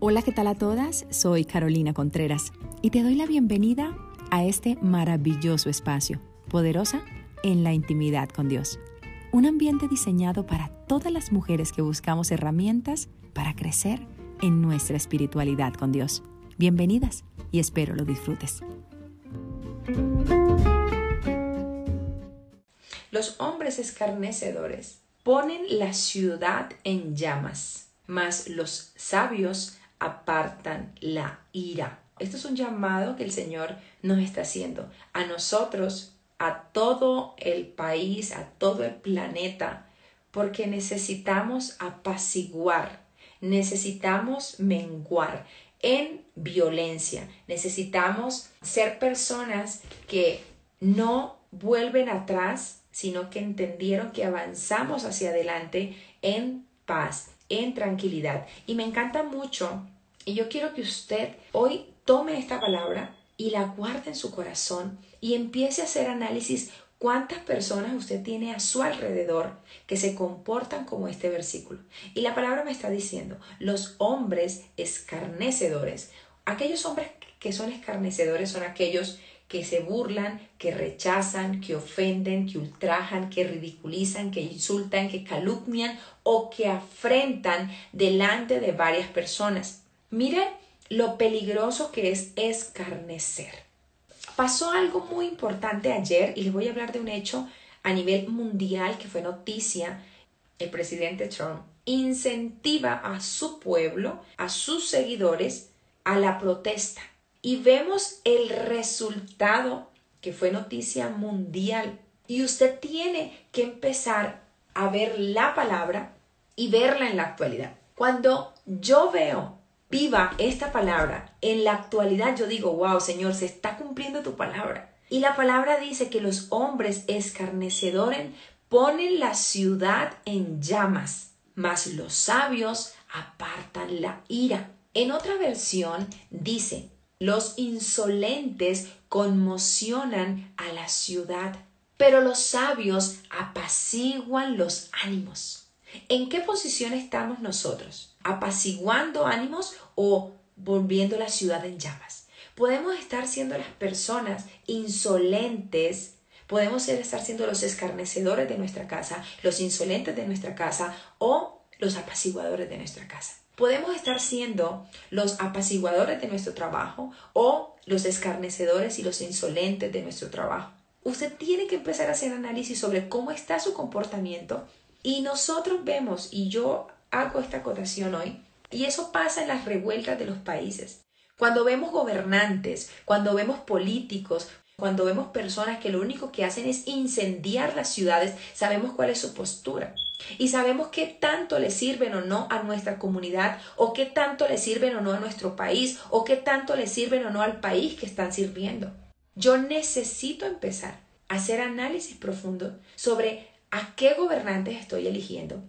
Hola, ¿qué tal a todas? Soy Carolina Contreras y te doy la bienvenida a este maravilloso espacio, poderosa en la intimidad con Dios. Un ambiente diseñado para todas las mujeres que buscamos herramientas para crecer en nuestra espiritualidad con Dios. Bienvenidas y espero lo disfrutes. Los hombres escarnecedores ponen la ciudad en llamas, mas los sabios apartan la ira. Esto es un llamado que el Señor nos está haciendo a nosotros, a todo el país, a todo el planeta, porque necesitamos apaciguar, necesitamos menguar en violencia, necesitamos ser personas que no vuelven atrás, sino que entendieron que avanzamos hacia adelante en paz, en tranquilidad. Y me encanta mucho, y yo quiero que usted hoy tome esta palabra y la guarde en su corazón y empiece a hacer análisis cuántas personas usted tiene a su alrededor que se comportan como este versículo. Y la palabra me está diciendo, los hombres escarnecedores, aquellos hombres que son escarnecedores son aquellos que se burlan, que rechazan, que ofenden, que ultrajan, que ridiculizan, que insultan, que calumnian o que afrentan delante de varias personas. Mire lo peligroso que es escarnecer. Pasó algo muy importante ayer y les voy a hablar de un hecho a nivel mundial que fue noticia. El presidente Trump incentiva a su pueblo, a sus seguidores, a la protesta y vemos el resultado que fue noticia mundial. Y usted tiene que empezar a ver la palabra y verla en la actualidad. Cuando yo veo viva esta palabra en la actualidad, yo digo, wow, Señor, se está cumpliendo tu palabra. Y la palabra dice que los hombres escarnecedores ponen la ciudad en llamas, mas los sabios apartan la ira. En otra versión dice, los insolentes conmocionan a la ciudad, pero los sabios apaciguan los ánimos. ¿En qué posición estamos nosotros? ¿Apaciguando ánimos o volviendo la ciudad en llamas? Podemos estar siendo las personas insolentes, podemos estar siendo los escarnecedores de nuestra casa, los insolentes de nuestra casa o los apaciguadores de nuestra casa. Podemos estar siendo los apaciguadores de nuestro trabajo o los escarnecedores y los insolentes de nuestro trabajo. Usted tiene que empezar a hacer análisis sobre cómo está su comportamiento y nosotros vemos, y yo hago esta acotación hoy, y eso pasa en las revueltas de los países. Cuando vemos gobernantes, cuando vemos políticos, cuando vemos personas que lo único que hacen es incendiar las ciudades, sabemos cuál es su postura. Y sabemos qué tanto le sirven o no a nuestra comunidad, o qué tanto le sirven o no a nuestro país, o qué tanto le sirven o no al país que están sirviendo. Yo necesito empezar a hacer análisis profundo sobre a qué gobernantes estoy eligiendo.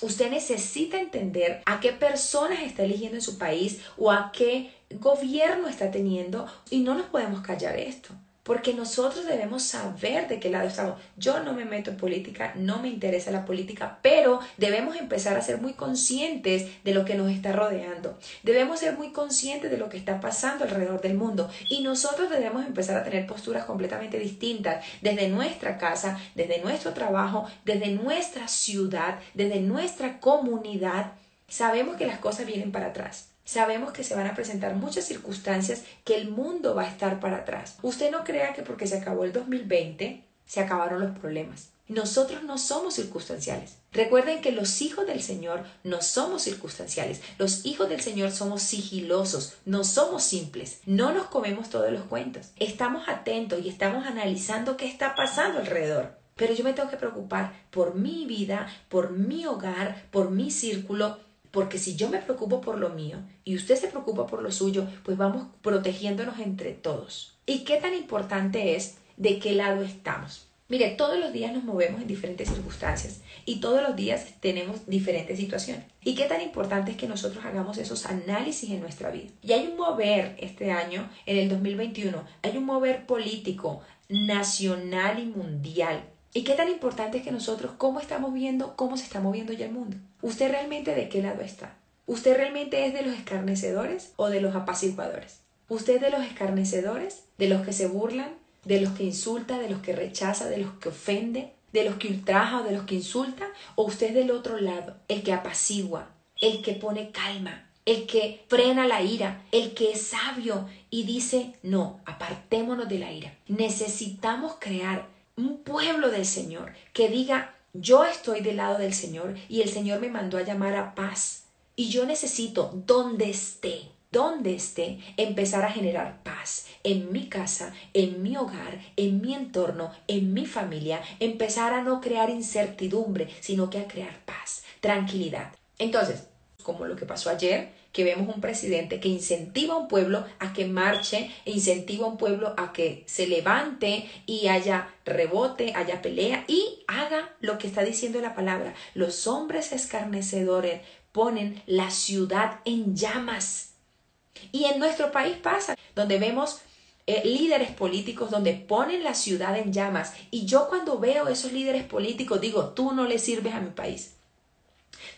Usted necesita entender a qué personas está eligiendo en su país o a qué gobierno está teniendo y no nos podemos callar esto porque nosotros debemos saber de qué lado estamos. Yo no me meto en política, no me interesa la política, pero debemos empezar a ser muy conscientes de lo que nos está rodeando. Debemos ser muy conscientes de lo que está pasando alrededor del mundo y nosotros debemos empezar a tener posturas completamente distintas desde nuestra casa, desde nuestro trabajo, desde nuestra ciudad, desde nuestra comunidad. Sabemos que las cosas vienen para atrás. Sabemos que se van a presentar muchas circunstancias que el mundo va a estar para atrás. Usted no crea que porque se acabó el 2020 se acabaron los problemas. Nosotros no somos circunstanciales. Recuerden que los hijos del Señor no somos circunstanciales. Los hijos del Señor somos sigilosos, no somos simples. No nos comemos todos los cuentos. Estamos atentos y estamos analizando qué está pasando alrededor. Pero yo me tengo que preocupar por mi vida, por mi hogar, por mi círculo, porque si yo me preocupo por lo mío y usted se preocupa por lo suyo, pues vamos protegiéndonos entre todos. ¿Y qué tan importante es de qué lado estamos? Mire, todos los días nos movemos en diferentes circunstancias y todos los días tenemos diferentes situaciones. ¿Y qué tan importante es que nosotros hagamos esos análisis en nuestra vida? Y hay un mover este año, en el 2021, hay un mover político nacional y mundial ¿Y qué tan importante es que nosotros, cómo estamos viendo, cómo se está moviendo ya el mundo? ¿Usted realmente de qué lado está? ¿Usted realmente es de los escarnecedores o de los apaciguadores? ¿Usted de los escarnecedores? ¿De los que se burlan? ¿De los que insulta? ¿De los que rechaza? ¿De los que ofende? ¿De los que ultraja o de los que insulta? ¿O usted del otro lado? El que apacigua, el que pone calma, el que frena la ira, el que es sabio y dice, no, apartémonos de la ira. Necesitamos crear un pueblo del Señor que diga, yo estoy del lado del Señor y el Señor me mandó a llamar a paz. Y yo necesito, donde esté, donde esté, empezar a generar paz en mi casa, en mi hogar, en mi entorno, en mi familia, empezar a no crear incertidumbre, sino que a crear paz, tranquilidad. Entonces, como lo que pasó ayer, que vemos un presidente que incentiva a un pueblo a que marche, e incentiva a un pueblo a que se levante y haya rebote, haya pelea y haga lo que está diciendo la palabra. Los hombres escarnecedores ponen la ciudad en llamas. Y en nuestro país pasa, donde vemos eh, líderes políticos donde ponen la ciudad en llamas. Y yo cuando veo esos líderes políticos digo, tú no le sirves a mi país.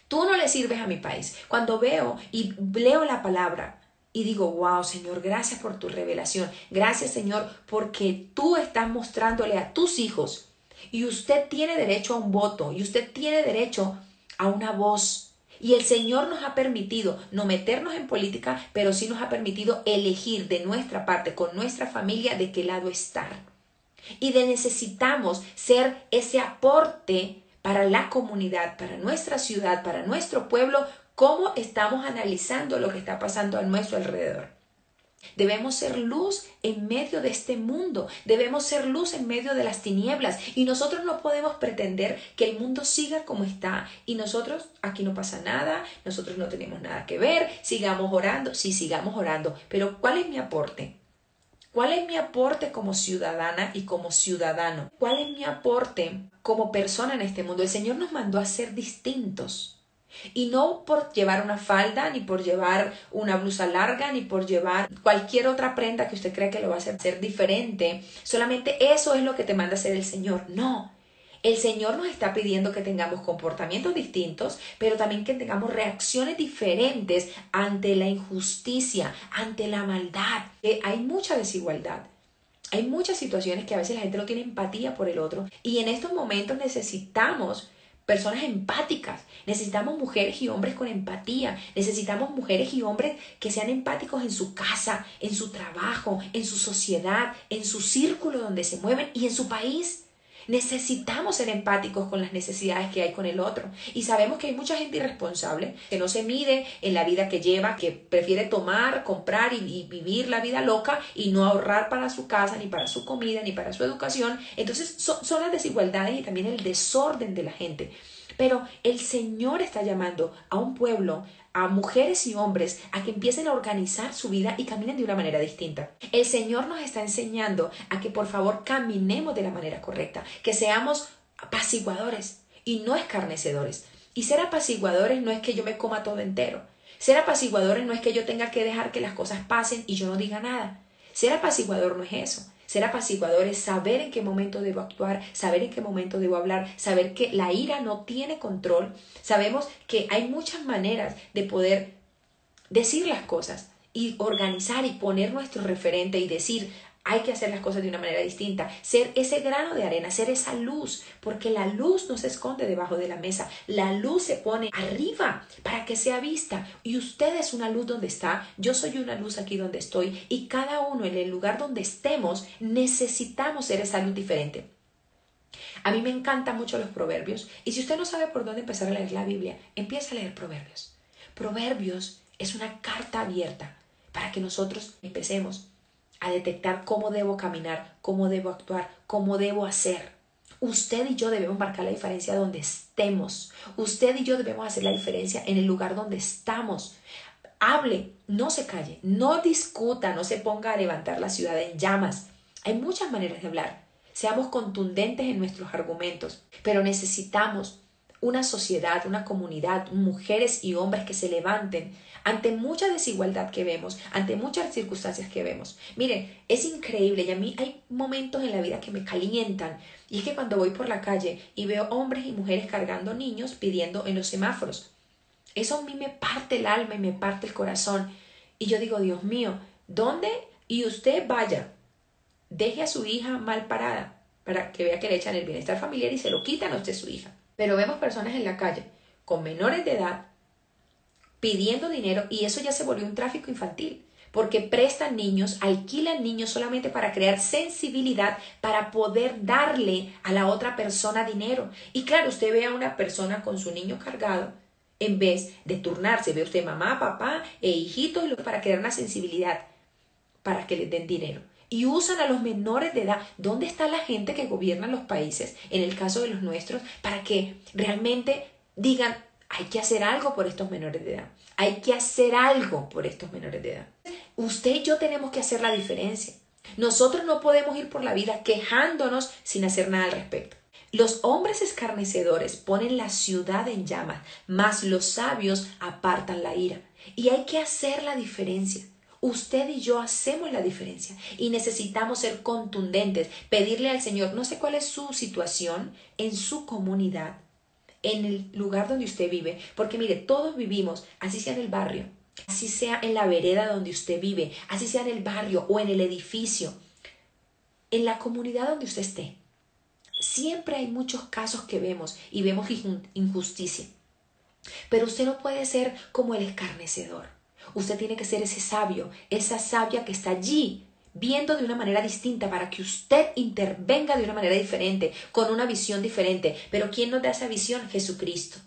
Tú no le sirves a mi país. Cuando veo y leo la palabra y digo, wow, Señor, gracias por tu revelación. Gracias, Señor, porque tú estás mostrándole a tus hijos y usted tiene derecho a un voto y usted tiene derecho a una voz. Y el Señor nos ha permitido no meternos en política, pero sí nos ha permitido elegir de nuestra parte, con nuestra familia, de qué lado estar. Y de necesitamos ser ese aporte para la comunidad, para nuestra ciudad, para nuestro pueblo, cómo estamos analizando lo que está pasando a nuestro alrededor. Debemos ser luz en medio de este mundo, debemos ser luz en medio de las tinieblas. Y nosotros no podemos pretender que el mundo siga como está. Y nosotros aquí no pasa nada, nosotros no tenemos nada que ver, sigamos orando, sí, sigamos orando, pero ¿cuál es mi aporte? ¿Cuál es mi aporte como ciudadana y como ciudadano? ¿Cuál es mi aporte como persona en este mundo? El Señor nos mandó a ser distintos. Y no por llevar una falda, ni por llevar una blusa larga, ni por llevar cualquier otra prenda que usted cree que lo va a hacer diferente. Solamente eso es lo que te manda hacer el Señor. No, el Señor nos está pidiendo que tengamos comportamientos distintos, pero también que tengamos reacciones diferentes ante la injusticia, ante la maldad. hay mucha desigualdad. Hay muchas situaciones que a veces la gente no tiene empatía por el otro y en estos momentos necesitamos personas empáticas, necesitamos mujeres y hombres con empatía, necesitamos mujeres y hombres que sean empáticos en su casa, en su trabajo, en su sociedad, en su círculo donde se mueven y en su país. Necesitamos ser empáticos con las necesidades que hay con el otro. Y sabemos que hay mucha gente irresponsable que no se mide en la vida que lleva, que prefiere tomar, comprar y, vivir la vida loca y no ahorrar para su casa, ni para su comida, ni para su educación. Entonces son las desigualdades y también el desorden de la gente. Pero el Señor está llamando a un pueblo a mujeres y hombres a que empiecen a organizar su vida y caminen de una manera distinta. El Señor nos está enseñando a que por favor caminemos de la manera correcta, que seamos apaciguadores y no escarnecedores. Y ser apaciguadores no es que yo me coma todo entero. Ser apaciguadores no es que yo tenga que dejar que las cosas pasen y yo no diga nada. Ser apaciguador no es eso. Ser apaciguador es saber en qué momento debo actuar, saber en qué momento debo hablar, saber que la ira no tiene control. Sabemos que hay muchas maneras de poder decir las cosas y organizar y poner nuestro referente y decir, hay que hacer las cosas de una manera distinta, ser ese grano de arena, ser esa luz, porque la luz no se esconde debajo de la mesa, la luz se pone arriba para que sea vista. Y usted es una luz donde está, yo soy una luz aquí donde estoy, y cada uno en el lugar donde estemos necesitamos ser esa luz diferente. A mí me encantan mucho los proverbios, y si usted no sabe por dónde empezar a leer la Biblia, empieza a leer proverbios. Proverbios es una carta abierta para que nosotros empecemos a detectar cómo debo caminar, cómo debo actuar, cómo debo hacer. Usted y yo debemos marcar la diferencia donde estemos. Usted y yo debemos hacer la diferencia en el lugar donde estamos. Hable, no se calle, no discuta, no se ponga a levantar la ciudad en llamas. Hay muchas maneras de hablar. Seamos contundentes en nuestros argumentos, pero necesitamos una sociedad, una comunidad, mujeres y hombres que se levanten ante mucha desigualdad que vemos, ante muchas circunstancias que vemos. Miren, es increíble y a mí hay momentos en la vida que me calientan y es que cuando voy por la calle y veo hombres y mujeres cargando niños pidiendo en los semáforos. Eso a mí me parte el alma y me parte el corazón. Y yo digo, Dios mío, ¿dónde? Y usted vaya, deje a su hija mal parada para que vea que le echan el bienestar familiar y se lo quitan a usted su hija. Pero vemos personas en la calle con menores de edad pidiendo dinero y eso ya se volvió un tráfico infantil porque prestan niños, alquilan niños solamente para crear sensibilidad, para poder darle a la otra persona dinero. Y claro, usted ve a una persona con su niño cargado, en vez de turnarse, ve usted mamá, papá e hijitos para crear una sensibilidad, para que les den dinero. Y usan a los menores de edad. ¿Dónde está la gente que gobierna los países, en el caso de los nuestros, para que realmente digan, hay que hacer algo por estos menores de edad? Hay que hacer algo por estos menores de edad. Usted y yo tenemos que hacer la diferencia. Nosotros no podemos ir por la vida quejándonos sin hacer nada al respecto. Los hombres escarnecedores ponen la ciudad en llamas, mas los sabios apartan la ira. Y hay que hacer la diferencia. Usted y yo hacemos la diferencia y necesitamos ser contundentes, pedirle al Señor, no sé cuál es su situación en su comunidad, en el lugar donde usted vive, porque mire, todos vivimos, así sea en el barrio, así sea en la vereda donde usted vive, así sea en el barrio o en el edificio, en la comunidad donde usted esté. Siempre hay muchos casos que vemos y vemos injusticia. Pero usted no puede ser como el escarnecedor. Usted tiene que ser ese sabio, esa sabia que está allí viendo de una manera distinta para que usted intervenga de una manera diferente, con una visión diferente. Pero ¿quién nos da esa visión? Jesucristo.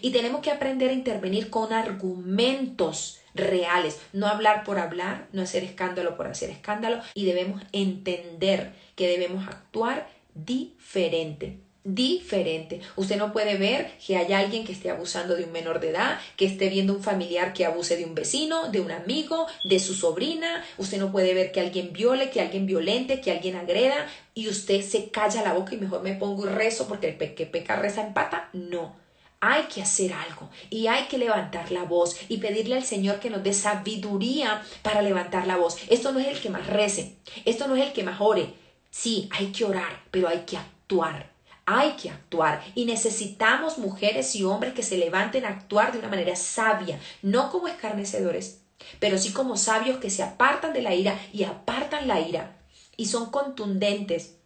Y tenemos que aprender a intervenir con argumentos reales, no hablar por hablar, no hacer escándalo por hacer escándalo, y debemos entender que debemos actuar diferente diferente. Usted no puede ver que haya alguien que esté abusando de un menor de edad, que esté viendo un familiar que abuse de un vecino, de un amigo, de su sobrina. Usted no puede ver que alguien viole, que alguien violente, que alguien agreda y usted se calla la boca y mejor me pongo y rezo porque el que peca reza empata. No. Hay que hacer algo y hay que levantar la voz y pedirle al Señor que nos dé sabiduría para levantar la voz. Esto no es el que más rece, esto no es el que más ore. Sí, hay que orar, pero hay que actuar hay que actuar y necesitamos mujeres y hombres que se levanten a actuar de una manera sabia, no como escarnecedores, pero sí como sabios que se apartan de la ira y apartan la ira y son contundentes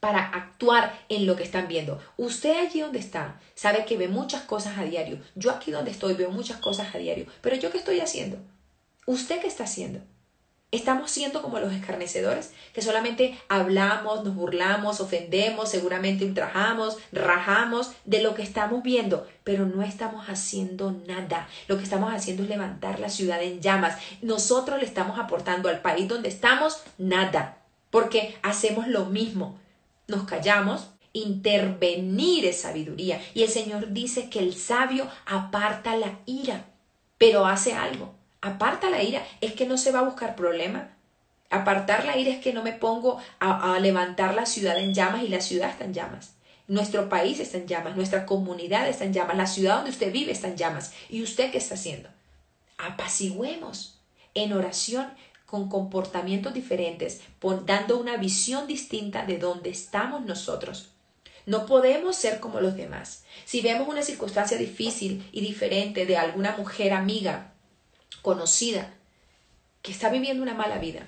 para actuar en lo que están viendo. Usted allí donde está sabe que ve muchas cosas a diario. Yo aquí donde estoy veo muchas cosas a diario. Pero yo qué estoy haciendo? ¿Usted qué está haciendo? Estamos siendo como los escarnecedores, que solamente hablamos, nos burlamos, ofendemos, seguramente ultrajamos, rajamos de lo que estamos viendo, pero no estamos haciendo nada. Lo que estamos haciendo es levantar la ciudad en llamas. Nosotros le estamos aportando al país donde estamos nada, porque hacemos lo mismo. Nos callamos, intervenir es sabiduría. Y el Señor dice que el sabio aparta la ira, pero hace algo aparta la ira, es que no se va a buscar problema. Apartar la ira es que no me pongo a, levantar la ciudad en llamas y la ciudad está en llamas. Nuestro país está en llamas, nuestra comunidad está en llamas, la ciudad donde usted vive está en llamas. ¿Y usted qué está haciendo? Apaciguemos en oración con comportamientos diferentes, dando una visión distinta de dónde estamos nosotros. No podemos ser como los demás. Si vemos una circunstancia difícil y diferente de alguna mujer amiga conocida que está viviendo una mala vida,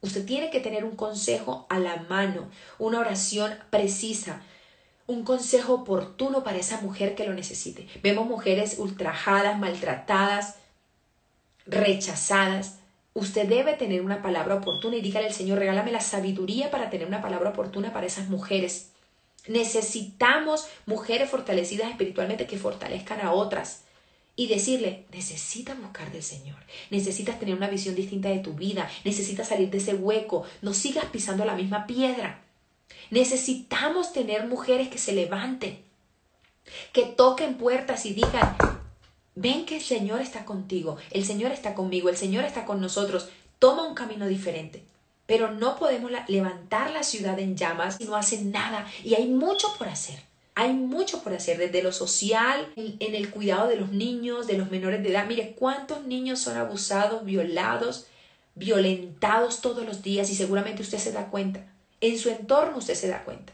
usted tiene que tener un consejo a la mano, una oración precisa, un consejo oportuno para esa mujer que lo necesite. Vemos mujeres ultrajadas, maltratadas, rechazadas. Usted debe tener una palabra oportuna y dígale al Señor, regálame la sabiduría para tener una palabra oportuna para esas mujeres. Necesitamos mujeres fortalecidas espiritualmente que fortalezcan a otras y decirle, necesitas buscar del Señor, necesitas tener una visión distinta de tu vida, necesitas salir de ese hueco, no sigas pisando la misma piedra. Necesitamos tener mujeres que se levanten, que toquen puertas y digan, ven que el Señor está contigo, el Señor está conmigo, el Señor está con nosotros, toma un camino diferente. Pero no podemos levantar la ciudad en llamas y no hacen nada y hay mucho por hacer. Hay mucho por hacer, desde lo social, en, el cuidado de los niños, de los menores de edad. Mire, cuántos niños son abusados, violados, violentados todos los días y seguramente usted se da cuenta. En su entorno usted se da cuenta.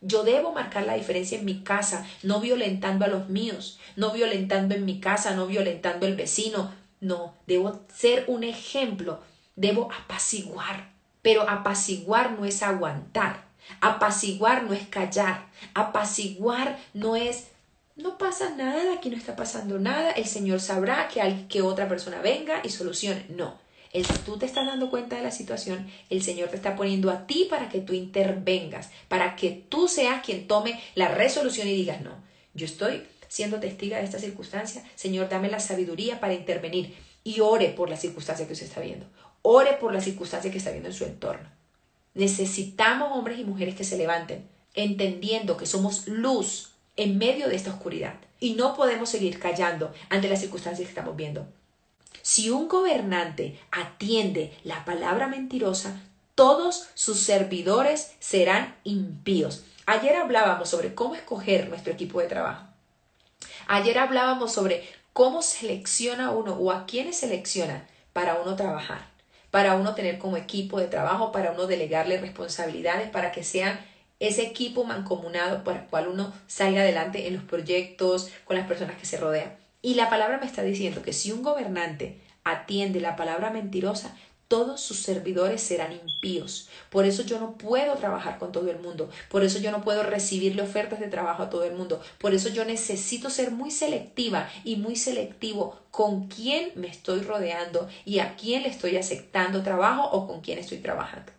Yo debo marcar la diferencia en mi casa, no violentando a los míos, no violentando en mi casa, no violentando al vecino. No, debo ser un ejemplo, debo apaciguar. Pero apaciguar no es aguantar, apaciguar no es callar, apaciguar no es no pasa nada, aquí no está pasando nada, el Señor sabrá que, que otra persona venga y solucione. No, el tú te estás dando cuenta de la situación, el Señor te está poniendo a ti para que tú intervengas, para que tú seas quien tome la resolución y digas, no, yo estoy siendo testiga de esta circunstancia, Señor, dame la sabiduría para intervenir y ore por la circunstancia que usted está viendo, ore por la circunstancia que está viendo en su entorno. Necesitamos hombres y mujeres que se levanten, entendiendo que somos luz en medio de esta oscuridad. Y no podemos seguir callando ante las circunstancias que estamos viendo. Si un gobernante atiende la palabra mentirosa, todos sus servidores serán impíos. Ayer hablábamos sobre cómo escoger nuestro equipo de trabajo. Ayer hablábamos sobre cómo selecciona uno o a quiénes selecciona para uno trabajar, para uno tener como equipo de trabajo, para uno delegarle responsabilidades, para que sean ese equipo mancomunado por el cual uno salga adelante en los proyectos, con las personas que se rodean. Y la palabra me está diciendo que si un gobernante atiende la palabra mentirosa, todos sus servidores serán impíos. Por eso yo no puedo trabajar con todo el mundo. Por eso yo no puedo recibirle ofertas de trabajo a todo el mundo. Por eso yo necesito ser muy selectiva y muy selectivo con quién me estoy rodeando y a quién le estoy aceptando trabajo o con quién estoy trabajando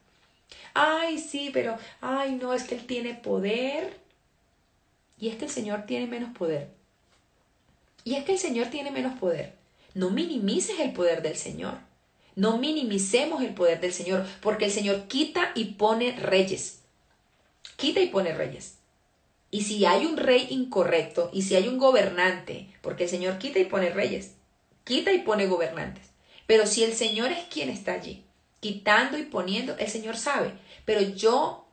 ay, sí, pero, ay, no, es que Él tiene poder. Y es que el Señor tiene menos poder. Y es que el Señor tiene menos poder. No minimices el poder del Señor. No minimicemos el poder del Señor, porque el Señor quita y pone reyes. Quita y pone reyes. Y si hay un rey incorrecto, y si hay un gobernante, porque el Señor quita y pone reyes, quita y pone gobernantes. Pero si el Señor es quien está allí, quitando y poniendo, el Señor sabe pero yo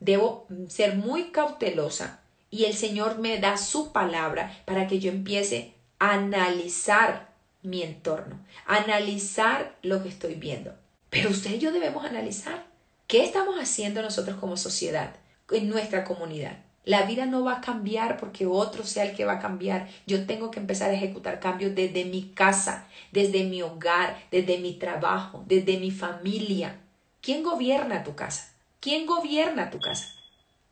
debo ser muy cautelosa y el Señor me da su palabra para que yo empiece a analizar mi entorno, analizar lo que estoy viendo. Pero usted y yo debemos analizar qué estamos haciendo nosotros como sociedad, en nuestra comunidad. La vida no va a cambiar porque otro sea el que va a cambiar. Yo tengo que empezar a ejecutar cambios desde mi casa, desde mi hogar, desde mi trabajo, desde mi familia. ¿Quién gobierna tu casa? ¿Quién gobierna tu casa?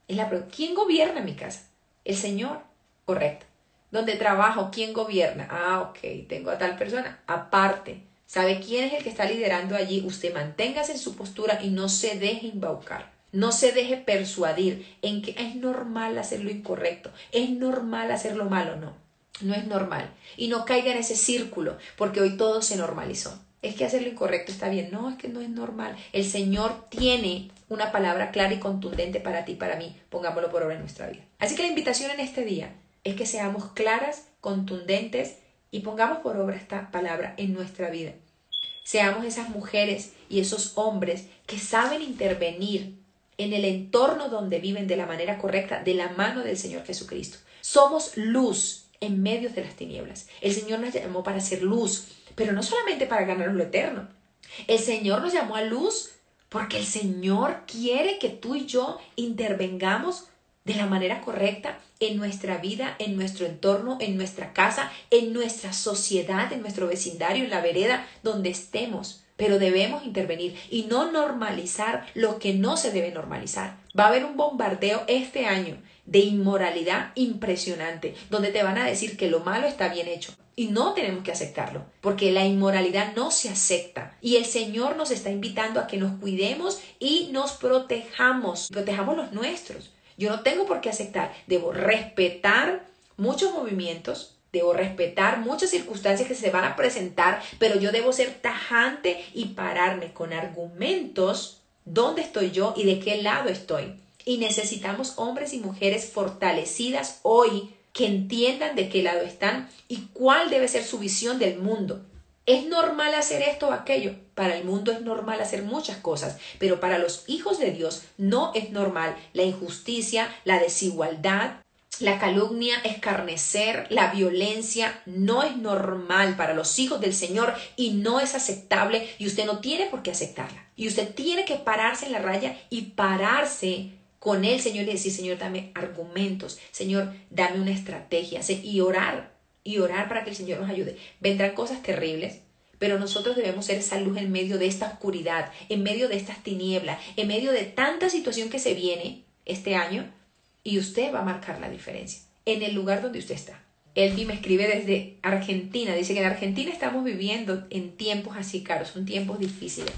Es la pregunta. ¿Quién gobierna mi casa? El Señor. Correcto. ¿Dónde trabajo? ¿Quién gobierna? Ah, ok, tengo a tal persona. Aparte, ¿sabe quién es el que está liderando allí? Usted manténgase en su postura y no se deje embaucar. No se deje persuadir en que es normal hacer lo incorrecto, es normal hacer lo malo. No, no es normal. Y no caiga en ese círculo, porque hoy todo se normalizó es que hacer lo incorrecto está bien. No, es que no es normal. El Señor tiene una palabra clara y contundente para ti para mí. Pongámoslo por obra en nuestra vida. Así que la invitación en este día es que seamos claras, contundentes y pongamos por obra esta palabra en nuestra vida. Seamos esas mujeres y esos hombres que saben intervenir en el entorno donde viven de la manera correcta, de la mano del Señor Jesucristo. Somos luz en medio de las tinieblas. El Señor nos llamó para ser luz, pero no solamente para ganar lo eterno. El Señor nos llamó a luz porque el Señor quiere que tú y yo intervengamos de la manera correcta en nuestra vida, en nuestro entorno, en nuestra casa, en nuestra sociedad, en nuestro vecindario, en la vereda, donde estemos. Pero debemos intervenir y no normalizar lo que no se debe normalizar. Va a haber un bombardeo este año de inmoralidad impresionante, donde te van a decir que lo malo está bien hecho. Y no tenemos que aceptarlo, porque la inmoralidad no se acepta. Y el Señor nos está invitando a que nos cuidemos y nos protejamos, protejamos los nuestros. Yo no tengo por qué aceptar, debo respetar muchos movimientos, debo respetar muchas circunstancias que se van a presentar, pero yo debo ser tajante y pararme con argumentos dónde estoy yo y de qué lado estoy. Y necesitamos hombres y mujeres fortalecidas hoy que entiendan de qué lado están y cuál debe ser su visión del mundo. ¿Es normal hacer esto o aquello? Para el mundo es normal hacer muchas cosas, pero para los hijos de Dios no es normal la injusticia, la desigualdad, la calumnia, escarnecer, la violencia no es normal para los hijos del Señor y no es aceptable y usted no tiene por qué aceptarla. Y usted tiene que pararse en la raya y pararse con el Señor y decir, Señor, dame argumentos, Señor, dame una estrategia y orar, y orar para que el Señor nos ayude. Vendrán cosas terribles, pero nosotros debemos ser esa luz en medio de esta oscuridad, en medio de estas tinieblas, en medio de tanta situación que se viene este año, y usted va a marcar la diferencia en el lugar donde usted está. Elvi me escribe desde Argentina, dice que en Argentina estamos viviendo en tiempos así caros, son tiempos difíciles.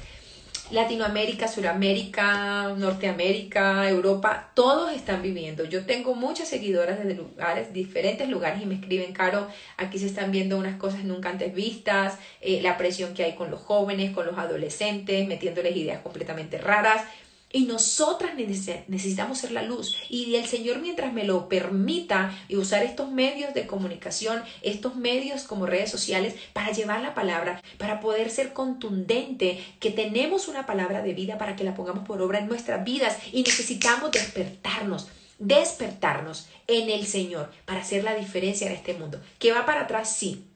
Latinoamérica, Suramérica, Norteamérica, Europa, todos están viviendo. Yo tengo muchas seguidoras desde lugares, diferentes lugares y me escriben, Caro, aquí se están viendo unas cosas nunca antes vistas, eh, la presión que hay con los jóvenes, con los adolescentes, metiéndoles ideas completamente raras. Y nosotras necesitamos ser la luz. Y el Señor mientras me lo permita y usar estos medios de comunicación, estos medios como redes sociales para llevar la palabra, para poder ser contundente, que tenemos una palabra de vida para que la pongamos por obra en nuestras vidas y necesitamos despertarnos despertarnos en el Señor para hacer la diferencia en este mundo. ¿Que va para atrás? Sí,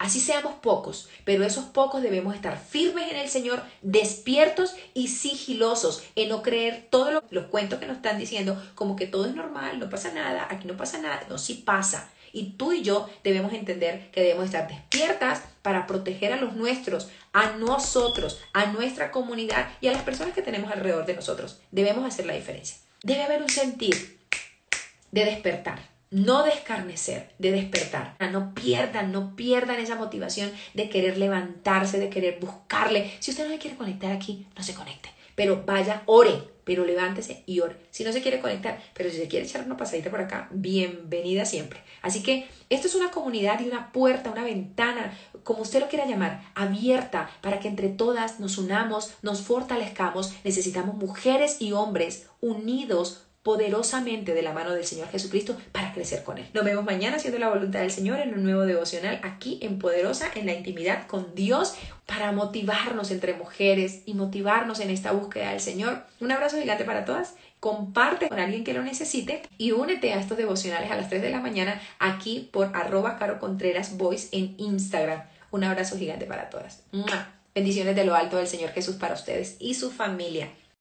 Así seamos pocos, pero esos pocos debemos estar firmes en el Señor, despiertos y sigilosos, en no creer todos los, cuentos que nos están diciendo, como que todo es normal, no pasa nada, aquí no pasa nada, no, sí pasa. Y tú y yo debemos entender que debemos estar despiertas para proteger a los nuestros, a nosotros, a nuestra comunidad y a las personas que tenemos alrededor de nosotros. Debemos hacer la diferencia. Debe haber un sentir de despertar no descarnecer, de despertar. No pierdan, no pierdan esa motivación de querer levantarse, de querer buscarle. Si usted no se quiere conectar aquí, no se conecte. Pero vaya, ore, pero levántese y ore. Si no se quiere conectar, pero si se quiere echar una pasadita por acá, bienvenida siempre. Así que esto es una comunidad y una puerta, una ventana, como usted lo quiera llamar, abierta para que entre todas nos unamos, nos fortalezcamos. Necesitamos mujeres y hombres unidos poderosamente de la mano del Señor Jesucristo para crecer con Él. Nos vemos mañana haciendo la voluntad del Señor en un nuevo devocional aquí en Poderosa, en la intimidad con Dios, para motivarnos entre mujeres y motivarnos en esta búsqueda del Señor. Un abrazo gigante para todas. Comparte con alguien que lo necesite y únete a estos devocionales a las 3 de la mañana aquí por arroba caro contreras voice en Instagram. Un abrazo gigante para todas. Bendiciones de lo alto del Señor Jesús para ustedes y su familia.